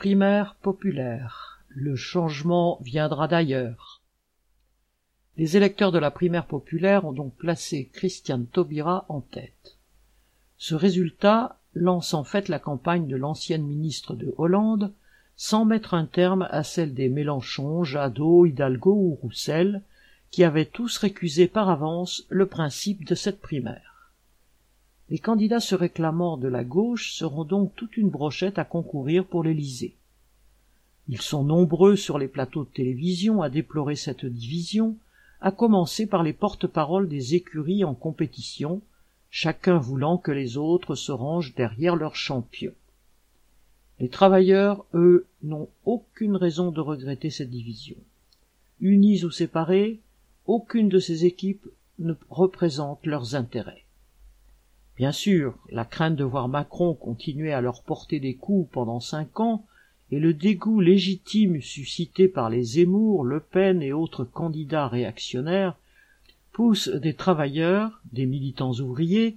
Primaire populaire. Le changement viendra d'ailleurs. Les électeurs de la primaire populaire ont donc placé Christiane Taubira en tête. Ce résultat lance en fait la campagne de l'ancienne ministre de Hollande sans mettre un terme à celle des Mélenchon, Jadot, Hidalgo ou Roussel, qui avaient tous récusé par avance le principe de cette primaire. Les candidats se réclamant de la gauche seront donc toute une brochette à concourir pour l'Élysée. Ils sont nombreux sur les plateaux de télévision à déplorer cette division, à commencer par les porte-paroles des écuries en compétition, chacun voulant que les autres se rangent derrière leur champion. Les travailleurs, eux, n'ont aucune raison de regretter cette division. Unis ou séparés, aucune de ces équipes ne représente leurs intérêts. Bien sûr, la crainte de voir Macron continuer à leur porter des coups pendant cinq ans et le dégoût légitime suscité par les Zemmour, Le Pen et autres candidats réactionnaires poussent des travailleurs, des militants ouvriers,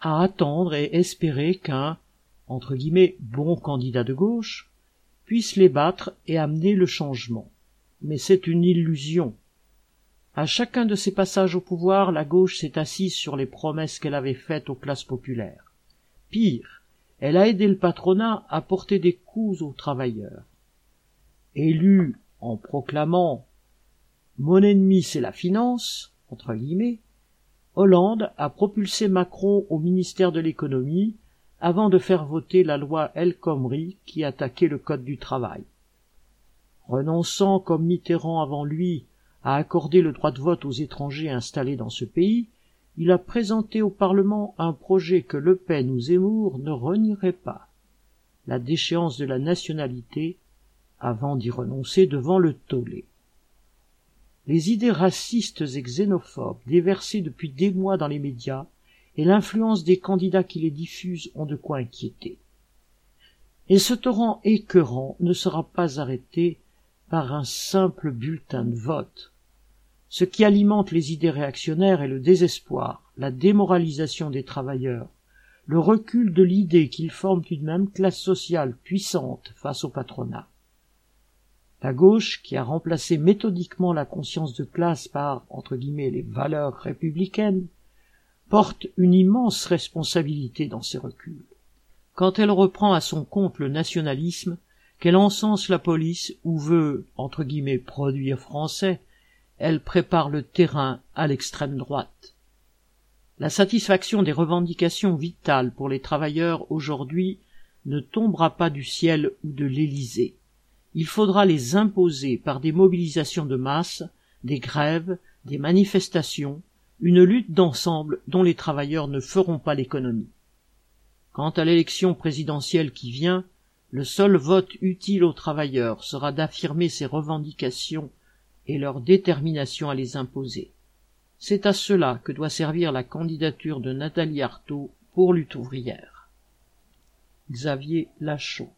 à attendre et espérer qu'un entre guillemets bon candidat de gauche puisse les battre et amener le changement. Mais c'est une illusion. À chacun de ses passages au pouvoir, la gauche s'est assise sur les promesses qu'elle avait faites aux classes populaires. Pire, elle a aidé le patronat à porter des coups aux travailleurs. Élu en proclamant Mon ennemi c'est la finance, entre guillemets, Hollande a propulsé Macron au ministère de l'économie avant de faire voter la loi El Khomri qui attaquait le code du travail. Renonçant comme Mitterrand avant lui à accorder le droit de vote aux étrangers installés dans ce pays, il a présenté au Parlement un projet que Le Pen ou Zemmour ne renierait pas la déchéance de la nationalité avant d'y renoncer devant le tollé. Les idées racistes et xénophobes déversées depuis des mois dans les médias et l'influence des candidats qui les diffusent ont de quoi inquiéter. Et ce torrent écœurant ne sera pas arrêté par un simple bulletin de vote. Ce qui alimente les idées réactionnaires est le désespoir, la démoralisation des travailleurs, le recul de l'idée qu'ils forment une même classe sociale puissante face au patronat. La gauche, qui a remplacé méthodiquement la conscience de classe par, entre guillemets, les valeurs républicaines, porte une immense responsabilité dans ces reculs. Quand elle reprend à son compte le nationalisme, qu'elle encense la police ou veut, entre guillemets, produire français, elle prépare le terrain à l'extrême droite. La satisfaction des revendications vitales pour les travailleurs aujourd'hui ne tombera pas du ciel ou de l'Élysée. Il faudra les imposer par des mobilisations de masse, des grèves, des manifestations, une lutte d'ensemble dont les travailleurs ne feront pas l'économie. Quant à l'élection présidentielle qui vient, le seul vote utile aux travailleurs sera d'affirmer ces revendications et leur détermination à les imposer. C'est à cela que doit servir la candidature de Nathalie Arthaud pour lutte ouvrière. Xavier Lachaud